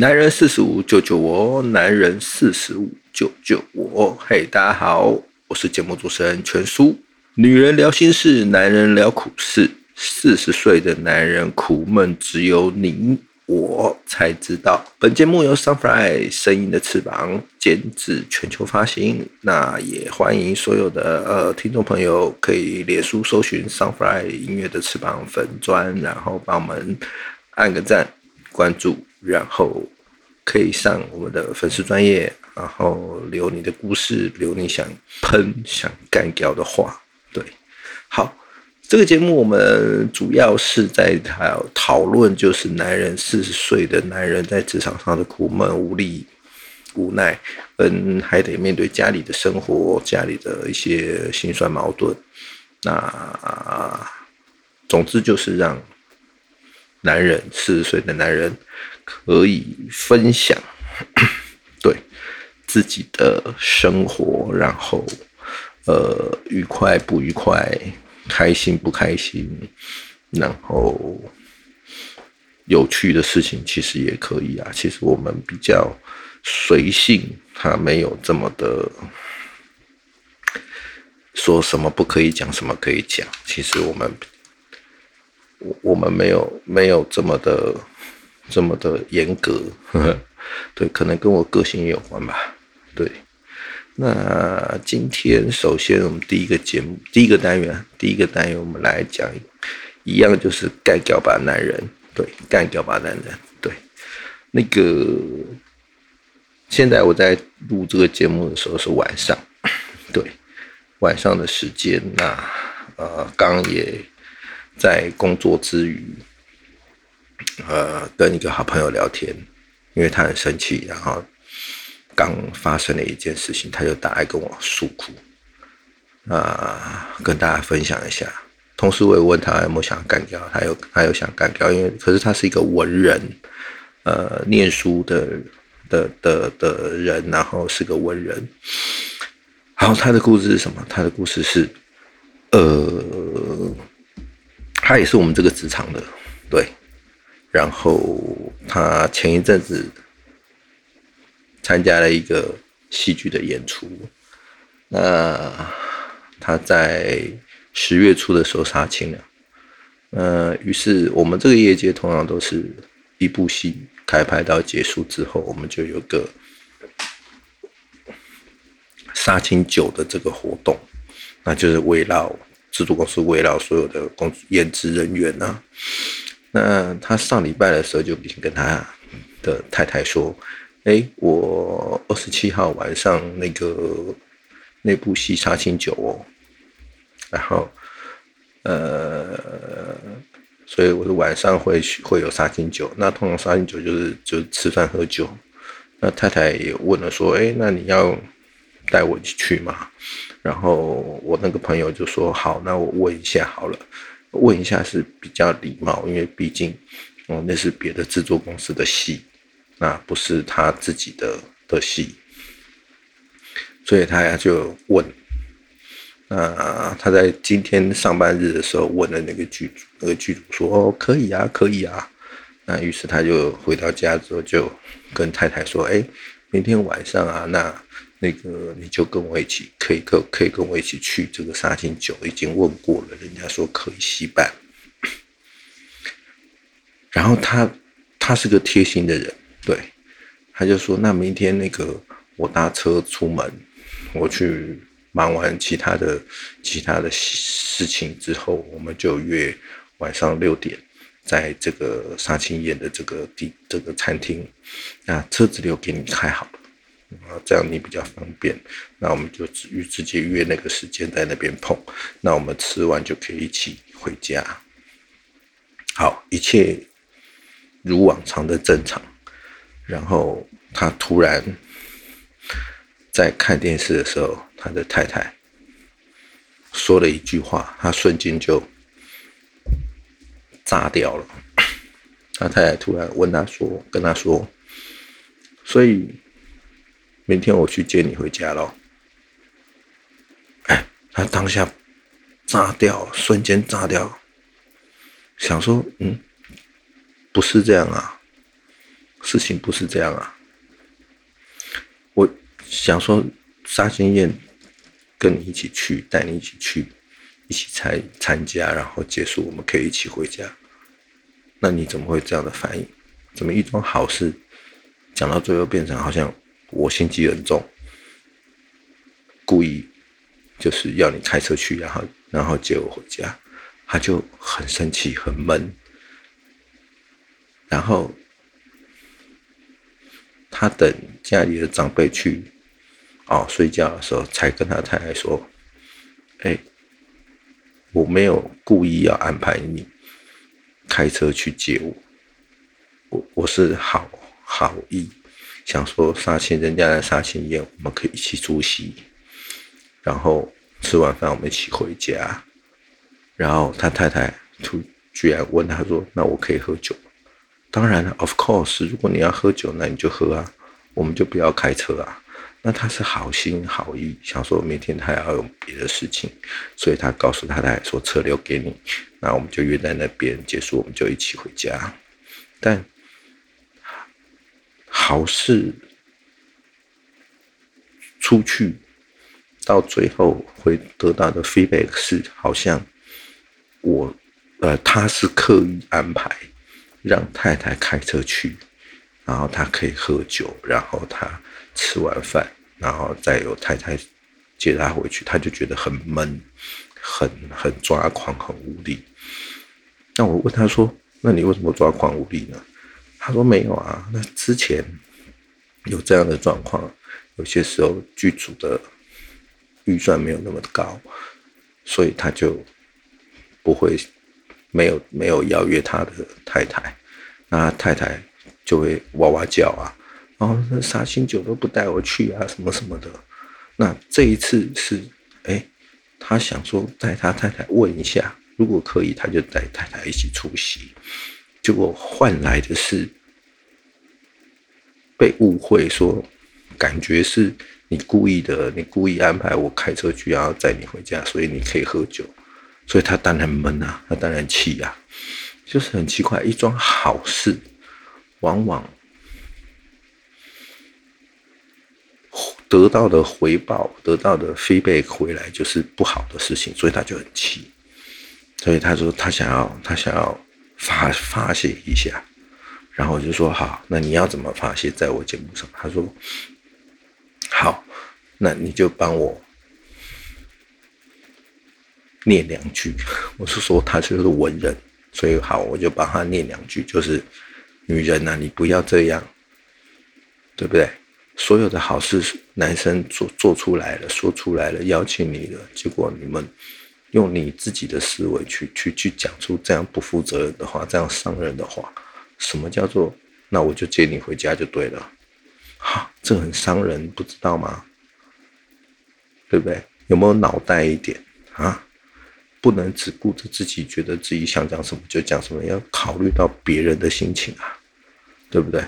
男人四十五救救我，男人四十五救救我。嘿，大家好，我是节目主持人全叔。女人聊心事，男人聊苦事。四十岁的男人苦闷，只有你我才知道。本节目由 Sunfly 声音的翅膀监制，全球发行。那也欢迎所有的呃听众朋友可以脸书搜寻 Sunfly 音乐的翅膀粉砖，然后帮我们按个赞。关注，然后可以上我们的粉丝专业，然后留你的故事，留你想喷、想干掉的话。对，好，这个节目我们主要是在讨讨论，就是男人四十岁的男人在职场上的苦闷、无力、无奈，嗯还得面对家里的生活、家里的一些心酸矛盾。那总之就是让。男人四十岁的男人可以分享对自己的生活，然后呃愉快不愉快，开心不开心，然后有趣的事情其实也可以啊。其实我们比较随性，他没有这么的说什么不可以讲，什么可以讲。其实我们。我我们没有没有这么的这么的严格，呵呵，对，可能跟我个性也有关吧。对，那今天首先我们第一个节目第一个单元第一个单元我们来讲一样就是干掉吧男人，对，干掉吧男人，对，那个现在我在录这个节目的时候是晚上，对，晚上的时间，那呃刚也。在工作之余，呃，跟一个好朋友聊天，因为他很生气，然后刚发生了一件事情，他就打来跟我诉苦，啊，跟大家分享一下。同时，我也问他有没有想干掉，他有，他有想干掉，因为可是他是一个文人，呃，念书的的的的人，然后是个文人。然后他的故事是什么？他的故事是，呃。他也是我们这个职场的，对。然后他前一阵子参加了一个戏剧的演出，那他在十月初的时候杀青了。呃，于是我们这个业界通常都是一部戏开拍到结束之后，我们就有个杀青酒的这个活动，那就是围绕。制作公司围绕所有的工演职人员呢，那他上礼拜的时候就已经跟他的太太说：“哎，我二十七号晚上那个那部戏杀青酒哦，然后呃，所以我的晚上会会有杀青酒。那通常杀青酒就是就吃饭喝酒。那太太也问了说：哎，那你要带我去吗？”然后我那个朋友就说：“好，那我问一下好了，问一下是比较礼貌，因为毕竟，哦，那是别的制作公司的戏，那不是他自己的的戏，所以他就问。那他在今天上班日的时候问了那个剧组，那个剧组说：哦，可以啊，可以啊。那于是他就回到家之后就跟太太说：哎，明天晚上啊，那。”那个你就跟我一起，可以跟可以跟我一起去这个沙青酒，已经问过了，人家说可以稀办。然后他他是个贴心的人，对，他就说那明天那个我搭车出门，我去忙完其他的其他的事情之后，我们就约晚上六点，在这个沙青宴的这个地这个餐厅，那车子留给你开好了。啊，这样你比较方便。那我们就直直接约那个时间在那边碰。那我们吃完就可以一起回家。好，一切如往常的正常。然后他突然在看电视的时候，他的太太说了一句话，他瞬间就炸掉了。他太太突然问他说：“跟他说，所以。”明天我去接你回家喽。哎，他当下炸掉，瞬间炸掉，想说，嗯，不是这样啊，事情不是这样啊。我想说，杀心宴跟你一起去，带你一起去，一起参参加，然后结束，我们可以一起回家。那你怎么会这样的反应？怎么一桩好事讲到最后变成好像我心机很重，故意就是要你开车去，然后然后接我回家，他就很生气，很闷。然后他等家里的长辈去哦睡觉的时候，才跟他太太说：“哎，我没有故意要安排你。”开车去接我，我我是好好意，想说杀青人家的杀青宴，我们可以一起出席，然后吃完饭我们一起回家，然后他太太突居然问他说：“那我可以喝酒？”当然了，of course，如果你要喝酒，那你就喝啊，我们就不要开车啊。那他是好心好意，想说明天他要有别的事情，所以他告诉太太说车留给你，那我们就约在那边结束，我们就一起回家。但好事出去到最后会得到的 feedback 是，好像我呃他是刻意安排让太太开车去，然后他可以喝酒，然后他。吃完饭，然后再有太太接他回去，他就觉得很闷，很很抓狂，很无力。那我问他说：“那你为什么抓狂无力呢？”他说：“没有啊，那之前有这样的状况，有些时候剧组的预算没有那么高，所以他就不会没有没有邀约他的太太，那太太就会哇哇叫啊。”哦，那杀青酒都不带我去啊，什么什么的。那这一次是，哎，他想说带他太太问一下，如果可以，他就带太太一起出席。结果换来的是被误会，说感觉是你故意的，你故意安排我开车去，然后载你回家，所以你可以喝酒。所以他当然闷啊，他当然气啊，就是很奇怪，一桩好事往往。得到的回报，得到的 feedback 回来就是不好的事情，所以他就很气，所以他说他想要他想要发发泄一下，然后我就说好，那你要怎么发泄在我节目上？他说好，那你就帮我念两句。我是说他就是文人，所以好，我就帮他念两句，就是女人呐，你不要这样，对不对？所有的好事，男生做做出来了，说出来了，邀请你了，结果你们用你自己的思维去去去讲出这样不负责任的话，这样伤人的话，什么叫做？那我就接你回家就对了，哈，这很伤人，不知道吗？对不对？有没有脑袋一点啊？不能只顾着自己，觉得自己想讲什么就讲什么，要考虑到别人的心情啊，对不对？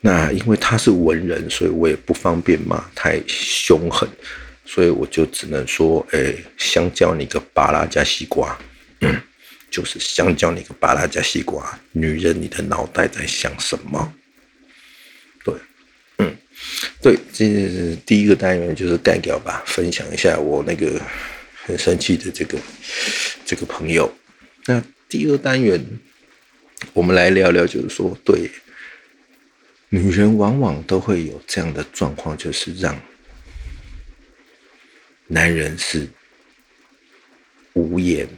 那因为他是文人，所以我也不方便骂太凶狠，所以我就只能说，哎，香蕉你个巴拉加西瓜，就是香蕉你个巴拉加西瓜，女人你的脑袋在想什么？对，嗯，对，这是第一个单元就是干掉吧，分享一下我那个很生气的这个这个朋友。那第二单元我们来聊聊，就是说，对。女人往往都会有这样的状况，就是让男人是无言、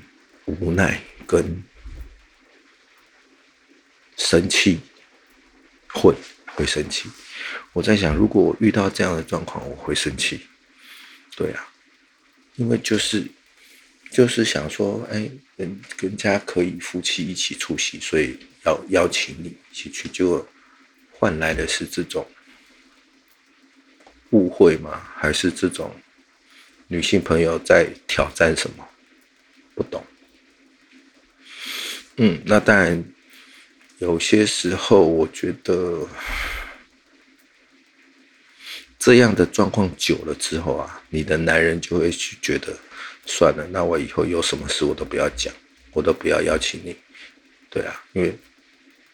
无奈跟生气，会会生气。我在想，如果我遇到这样的状况，我会生气。对啊，因为就是就是想说，哎，人人家可以夫妻一起出席，所以要邀请你一起去，就。换来的是这种误会吗？还是这种女性朋友在挑战什么？不懂。嗯，那当然，有些时候我觉得这样的状况久了之后啊，你的男人就会去觉得，算了，那我以后有什么事我都不要讲，我都不要邀请你。对啊，因为。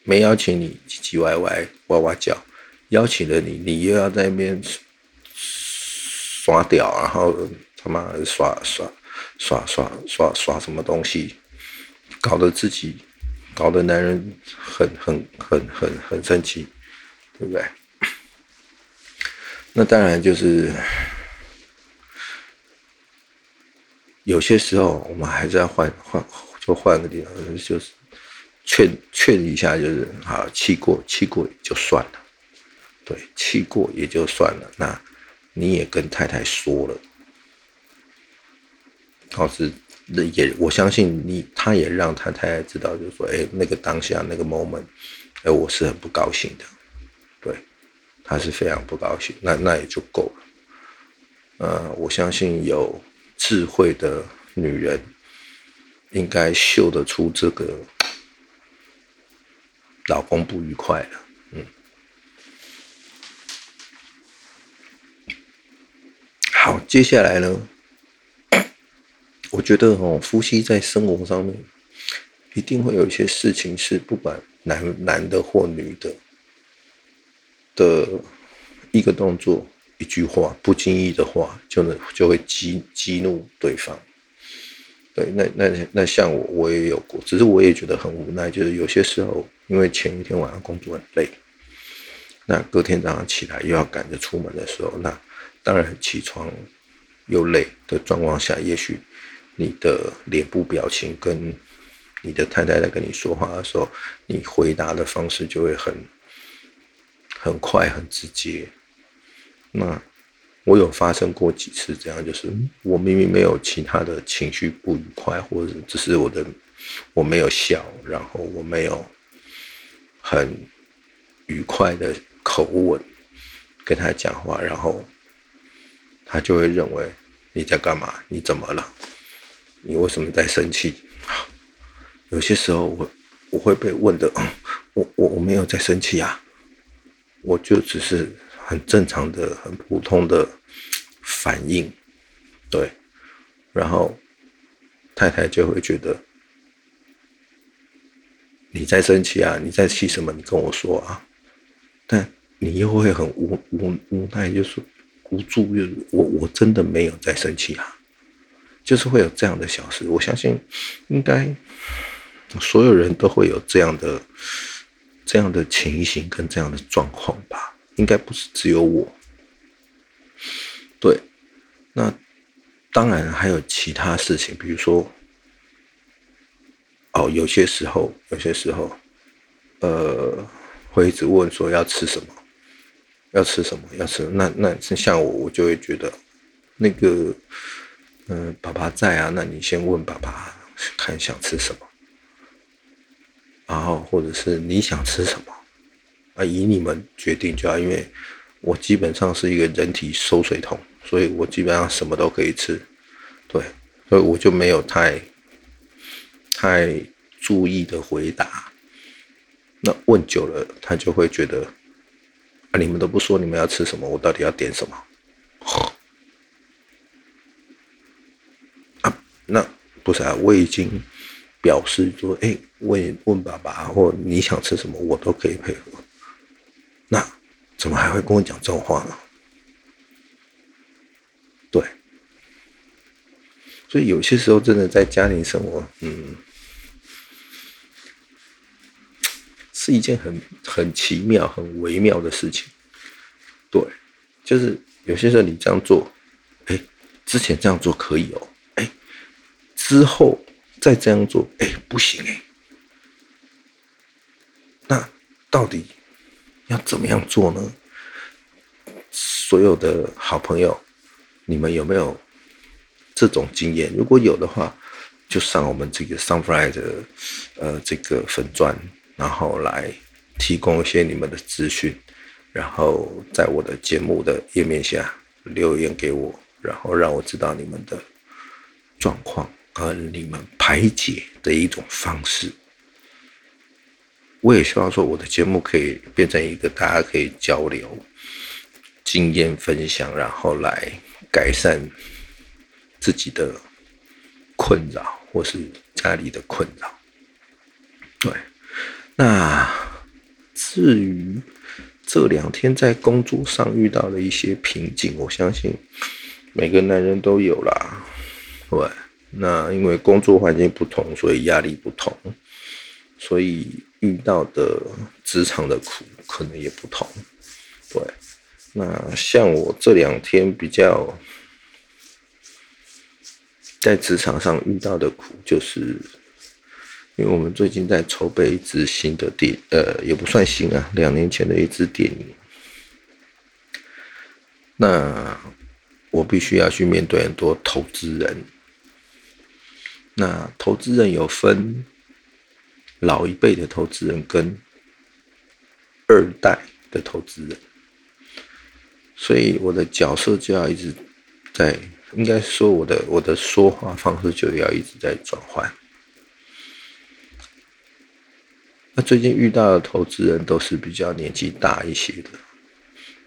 没邀请你唧唧歪歪哇哇叫，邀请了你，你又要在那边耍屌，然后他妈耍耍耍耍耍耍什么东西，搞得自己搞得男人很很很很很生气，对不对？那当然就是有些时候我们还是要换换，就换个地方，就是劝劝一下，就是好气过气过就算了，对，气过也就算了。那你也跟太太说了，倒是那也我相信你，他也让他太太知道，就是说，哎，那个当下那个 moment，哎，我是很不高兴的。对他是非常不高兴，那那也就够了。呃，我相信有智慧的女人应该嗅得出这个老公不愉快了。嗯，好，接下来呢，觉得哦，夫妻在生活上面一定会有一些事情是不管男男的或女的。的一个动作、一句话、不经意的话，就能就会激激怒对方。对，那那那像我，我也有过，只是我也觉得很无奈。就是有些时候，因为前一天晚上工作很累，那隔天早上起来又要赶着出门的时候，那当然起床又累的状况下，也许你的脸部表情跟你的太太在跟你说话的时候，你回答的方式就会很。很快很直接，那我有发生过几次这样，就是我明明没有其他的情绪不愉快，或者只是我的我没有笑，然后我没有很愉快的口吻跟他讲话，然后他就会认为你在干嘛？你怎么了？你为什么在生气？有些时候我我会被问的，我我我没有在生气啊。我就只是很正常的、很普通的反应，对，然后太太就会觉得你在生气啊，你在气什么？你跟我说啊，但你又会很无无无奈，就是无助，就我我真的没有在生气啊，就是会有这样的小事。我相信应该所有人都会有这样的。这样的情形跟这样的状况吧，应该不是只有我。对，那当然还有其他事情，比如说，哦，有些时候，有些时候，呃，会一直问说要吃什么，要吃什么，要吃。那那像我，我就会觉得，那个，嗯，爸爸在啊，那你先问爸爸，看想吃什么。然后，或者是你想吃什么，啊，以你们决定就好。因为我基本上是一个人体收水桶，所以我基本上什么都可以吃，对，所以我就没有太太注意的回答。那问久了，他就会觉得啊，你们都不说你们要吃什么，我到底要点什么？啊，那不是啊，我已经。表示说：“哎，问问爸爸，或你想吃什么，我都可以配合。那怎么还会跟我讲这种话呢？对，所以有些时候真的在家庭生活，嗯，是一件很很奇妙、很微妙的事情。对，就是有些时候你这样做，哎，之前这样做可以哦，之后。”再这样做，哎，不行哎。那到底要怎么样做呢？所有的好朋友，你们有没有这种经验？如果有的话，就上我们这个 Sunfly 的呃这个粉钻，然后来提供一些你们的资讯，然后在我的节目的页面下留言给我，然后让我知道你们的状况。和你们排解的一种方式，我也希望说我的节目可以变成一个大家可以交流经验分享，然后来改善自己的困扰或是家里的困扰。对，那至于这两天在工作上遇到的一些瓶颈，我相信每个男人都有啦。对，那因为工作环境不同，所以压力不同，所以遇到的职场的苦可能也不同。对，那像我这两天比较在职场上遇到的苦，就是因为我们最近在筹备一支新的电，呃，也不算新啊，两年前的一支电影。那我必须要去面对很多投资人。那投资人有分老一辈的投资人跟二代的投资人。所以我的角色就要一直在，应该说我的我的说话方式就要一直在转换。那最近遇到的投资人都是比较年纪大一些的，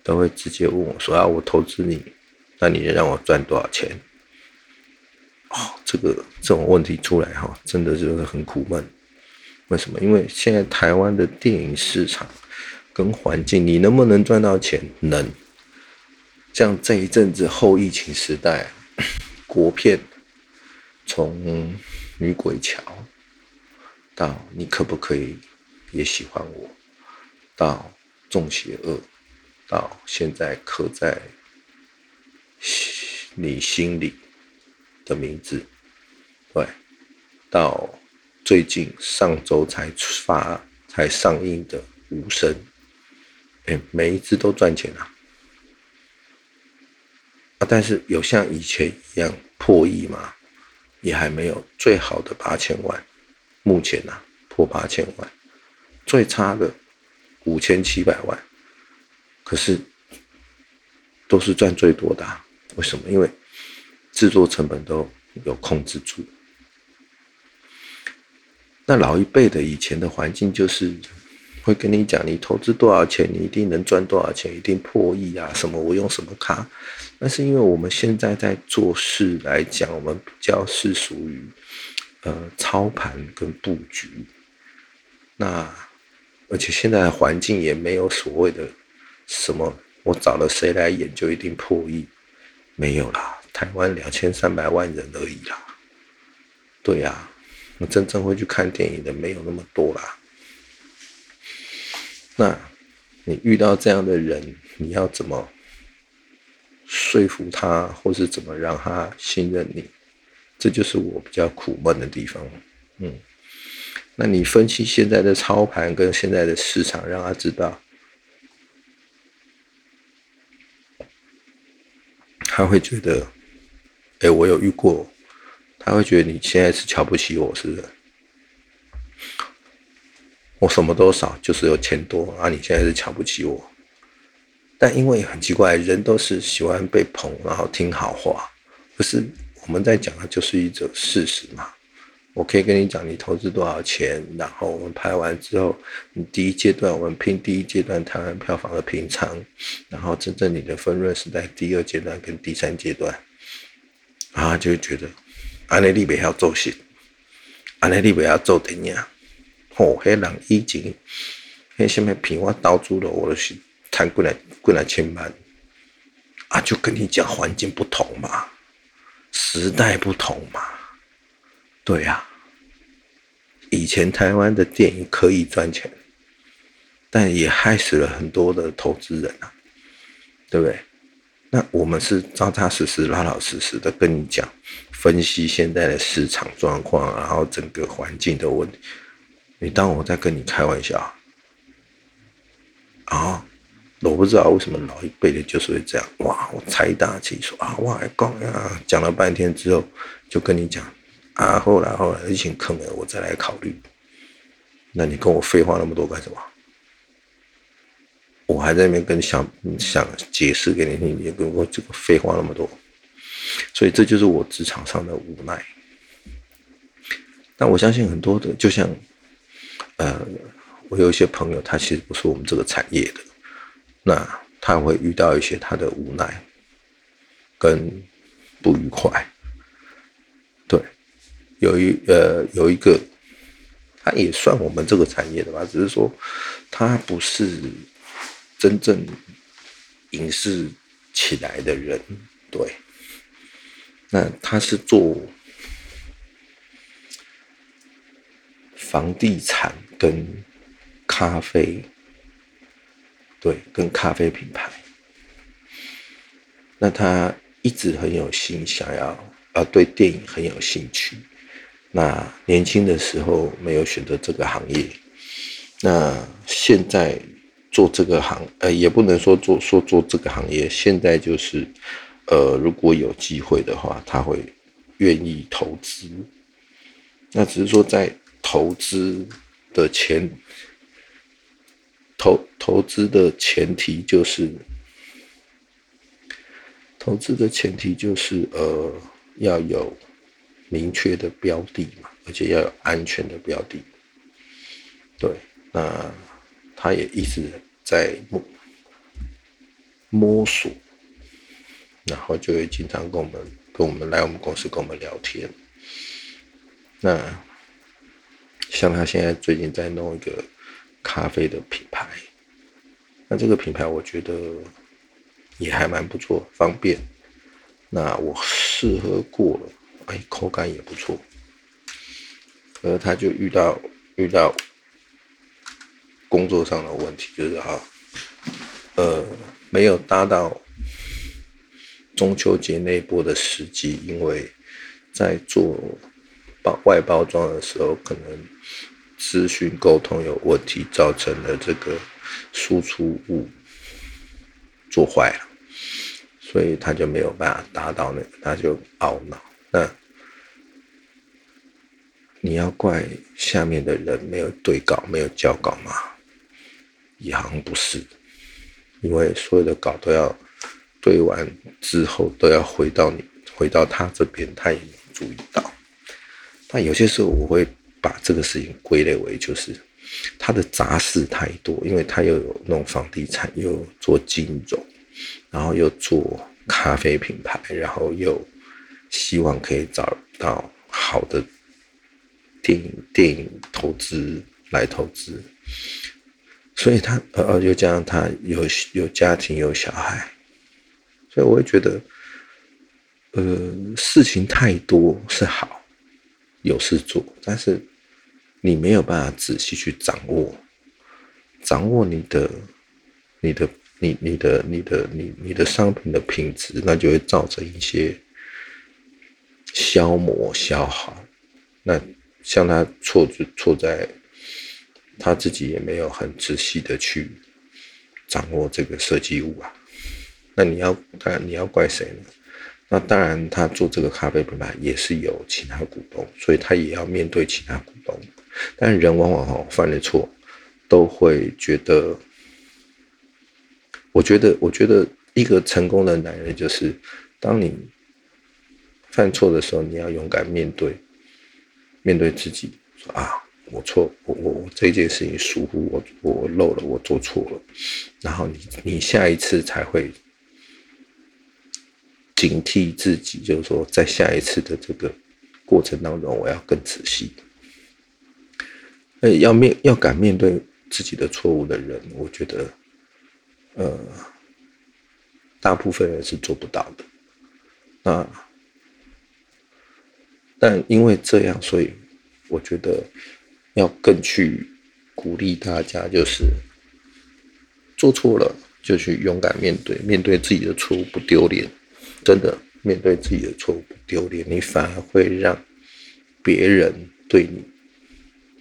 都会直接问我说：“啊，我投资你，那你让我赚多少钱？”哦，这个这种问题出来哈，真的就是很苦闷。为什么？因为现在台湾的电影市场跟环境，你能不能赚到钱？能。像这一阵子后疫情时代，国片从《女鬼桥》到你可不可以也喜欢我，到《重邪恶》，到现在刻在你心里的名字，对，到最近上周才发才上映的《无声》，哎，每一支都赚钱了。但是有像以前一样破亿吗？也还没有。最好的八千万，目前呢破八千万，最差的五千七百万，可是都是赚最多的。为什么？因为制作成本都有控制住。那老一辈的以前的环境就是。会跟你讲，你投资多少钱，你一定能赚多少钱，一定破亿啊！什么我用什么卡？那是因为我们现在在做事来讲，我们比较是属于呃操盘跟布局。那而且现在的环境也没有所谓的什么，我找了谁来演就一定破亿，没有啦，台湾两千三百万人而已啦。对呀，那真正会去看电影的没有那么多啦。那，你遇到这样的人，你要怎么说服他，或是怎么让他信任你？这就是我比较苦闷的地方。嗯，那你分析现在的操盘跟现在的市场，让他知道，他会觉得，哎，我有遇过，他会觉得你现在是瞧不起我，是不是？我什么都少，就是有钱多啊！你现在是瞧不起我，但因为很奇怪，人都是喜欢被捧，然后听好话。可是我们在讲的就是一种事实嘛。我可以跟你讲，你投资多少钱，然后我们拍完之后，你第一阶段我们拼第一阶段台湾票房的平仓，然后真正你的分润是在第二阶段跟第三阶段，啊，就会觉得安内利贝要做戏，安内利贝要做电影。哦，迄人以前，迄什么片我投资了，我都是赚过来过来千万，啊，就跟你讲环境不同嘛，时代不同嘛，对呀。以前台湾的电影可以赚钱，但也害死了很多的投资人啊，对不对？那我们是扎扎实实、老老实实的跟你讲，分析现在的市场状况，然后整个环境的问题。你当我在跟你开玩笑啊？我不知道为什么老一辈的就是会这样哇！我财大气粗啊！哇，讲呀，讲了半天之后，就跟你讲啊，后来后来疫情坑了，我再来考虑。那你跟我废话那么多干什么？我还在那边跟想想解释给你听，你跟我这个废话那么多，所以这就是我职场上的无奈。但我相信很多的，就像。呃，我有一些朋友，他其实不是我们这个产业的，那他会遇到一些他的无奈跟不愉快。对，有一呃有一个他也算我们这个产业的吧，只是说他不是真正影视起来的人，对。那他是做房地产跟咖啡，对，跟咖啡品牌。那他一直很有心，想要呃对电影很有兴趣。那年轻的时候没有选择这个行业，那现在做这个行，呃，也不能说做说做这个行业，现在就是，呃，如果有机会的话，他会愿意投资。那只是说在投资的前投投资的前提就是，投资的前提就是呃要有。明确的标的嘛，而且要有安全的标的。对，那他也一直在摸摸索，然后就会经常跟我们跟我们来我们公司跟我们聊天。那像他现在最近在弄一个咖啡的品牌，那这个品牌我觉得也还蛮不错，方便。那我试喝过了。哎，口感也不错，而他就遇到遇到工作上的问题，就是哈，呃，没有搭到中秋节那波的时机，因为在做包外包装的时候，可能资讯沟通有问题，造成了这个输出物做坏了，所以他就没有办法达到那个，他就懊恼。那你要怪下面的人没有对稿、没有交稿吗？也好像不是，因为所有的稿都要对完之后，都要回到你、回到他这边，他也没注意到。但有些时候，我会把这个事情归类为就是他的杂事太多，因为他又有弄房地产，又做金融，然后又做咖啡品牌，然后又。希望可以找到好的电影电影投资来投资，所以他呃呃又加上他有有家庭有小孩，所以我会觉得，呃事情太多是好，有事做，但是你没有办法仔细去掌握，掌握你的你的你你的你的你你的商品的品质，那就会造成一些。消磨消耗，那像他错就错在，他自己也没有很仔细的去掌握这个设计物啊。那你要当然你要怪谁呢？那当然他做这个咖啡品牌也是有其他股东，所以他也要面对其他股东。但人往往哈犯了错，都会觉得，我觉得我觉得一个成功的男人就是当你。犯错的时候，你要勇敢面对，面对自己，说啊，我错，我我这件事情疏忽，我我漏了，我做错了，然后你你下一次才会警惕自己，就是说，在下一次的这个过程当中，我要更仔细。呃，要面要敢面对自己的错误的人，我觉得，呃，大部分人是做不到的，那。但因为这样，所以我觉得要更去鼓励大家，就是做错了就去勇敢面对，面对自己的错误不丢脸，真的面对自己的错误不丢脸，你反而会让别人对你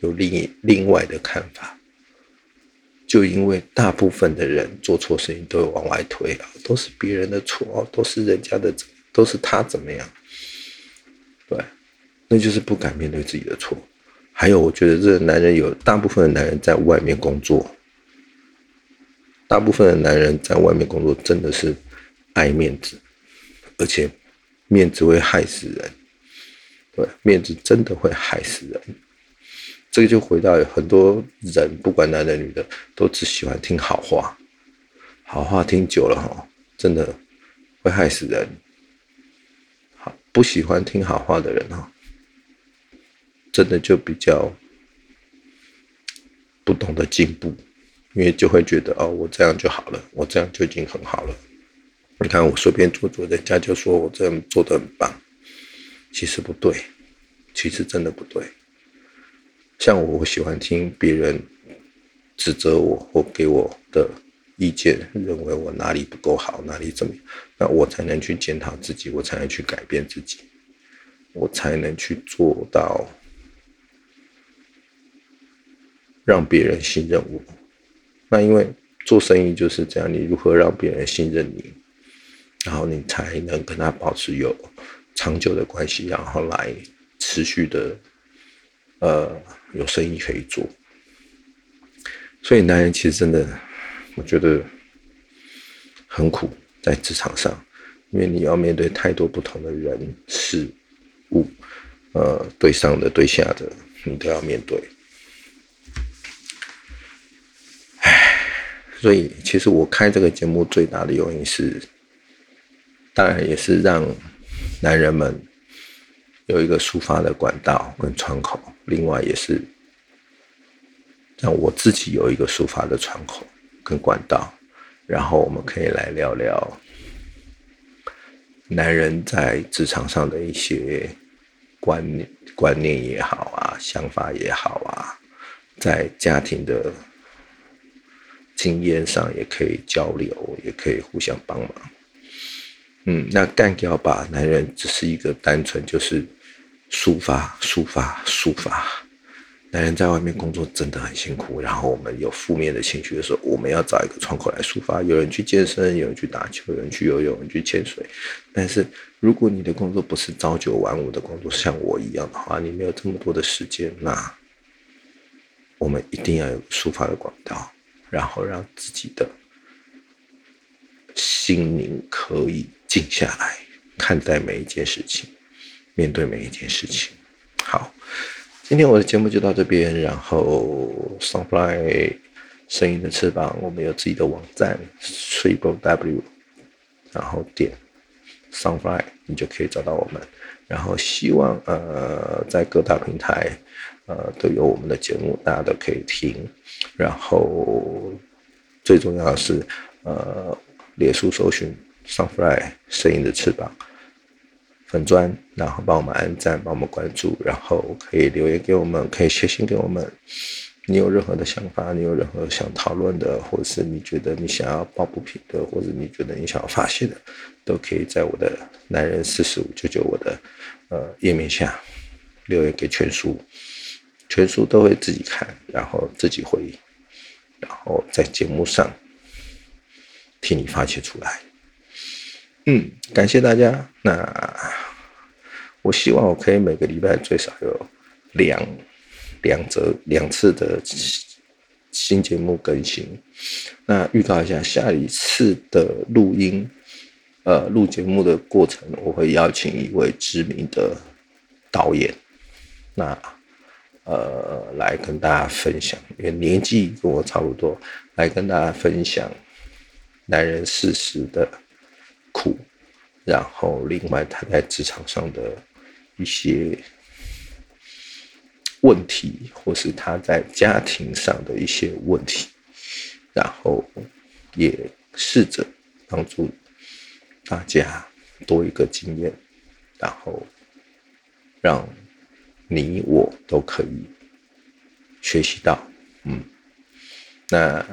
有另另外的看法。就因为大部分的人做错事情都会往外推啊，都是别人的错哦，都是人家的，都是他怎么样，对。那就是不敢面对自己的错，还有，我觉得这个男人有大部分的男人在外面工作，大部分的男人在外面工作真的是爱面子，而且面子会害死人，对，面子真的会害死人。这个就回到很多人，不管男的女的，都只喜欢听好话，好话听久了哈，真的会害死人。好，不喜欢听好话的人哈。真的就比较不懂得进步，因为就会觉得哦，我这样就好了，我这样就已经很好了。你看我随便做做，人家就说我这样做的很棒，其实不对，其实真的不对。像我，我喜欢听别人指责我或给我的意见，认为我哪里不够好，哪里怎么样，那我才能去检讨自己，我才能去改变自己，我才能去做到让别人信任我。那因为做生意就是这样，你如何让别人信任你？然后你才能跟他保持有长久的关系，然后来持续的呃有生意可以做。所以男人其实真的，我觉得很苦在职场上，因为你要面对太多不同的人事物，呃，对上的对下的，你都要面对。所以其实我开这个节目最大的原因是。当然也是让男人们有一个抒发的管道跟窗口，另外也是让我自己有一个抒发的窗口跟管道，然后我们可以来聊聊男人在职场上的一些观念、观念也好啊，想法也好啊，在家庭的经验上也可以交流，也可以互相帮忙。嗯，那干掉吧，男人只是一个单纯就是抒发、抒发、抒发。男人在外面工作真的很辛苦，然后我们有负面的情绪的时候，我们要找一个窗口来抒发。有人去健身，有人去打球，有人去游泳，有人去潜水。但是如果你的工作不是朝九晚五的工作，像我一样的话，你没有这么多的时间，那我们一定要有抒发的管道，然后让自己的心灵可以。静下来看待每一件事情，面对每一件事情。好，今天我的节目就到这边。然后，Sunfly 声音的翅膀，我们有自己的网站 Triple W，然后点 Sunfly，你就可以找到我们。然后希望呃，在各大平台呃都有我们的节目，大家都可以听。然后最重要的是呃，列书搜寻。Sunfly 声音的翅膀粉砖，然后帮我们按赞，帮我们关注，然后可以留言给我们，可以写信给我们。你有任何的想法，你有任何想讨论的，或者是你觉得你想要抱不平的，或者你觉得你想要发泄的，都可以在我的男人四十五九九我的呃页面下留言给全书，全书都会自己看，然后自己回，然后在节目上替你发泄出来。嗯，感谢大家。那我希望我可以每个礼拜最少有两两则两次的新节目更新。那预告一下，下一次的录音，呃，录节目的过程，我会邀请一位知名的导演，那呃，来跟大家分享，因为年纪跟我差不多，来跟大家分享男人事实的。苦，然后另外他在职场上的一些问题，或是他在家庭上的一些问题，然后也试着帮助大家多一个经验，然后让你我都可以学习到。嗯，那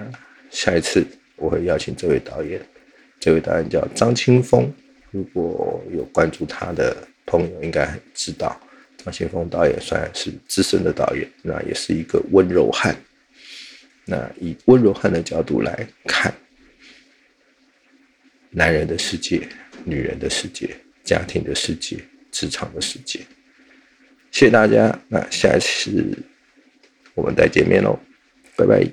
下一次我会邀请这位导演。这位导演叫张清峰，如果有关注他的朋友，应该知道张清峰导演算是资深的导演，那也是一个温柔汉。那以温柔汉的角度来看，男人的世界、女人的世界、家庭的世界、职场的世界。谢谢大家，那下一次我们再见面喽，拜拜。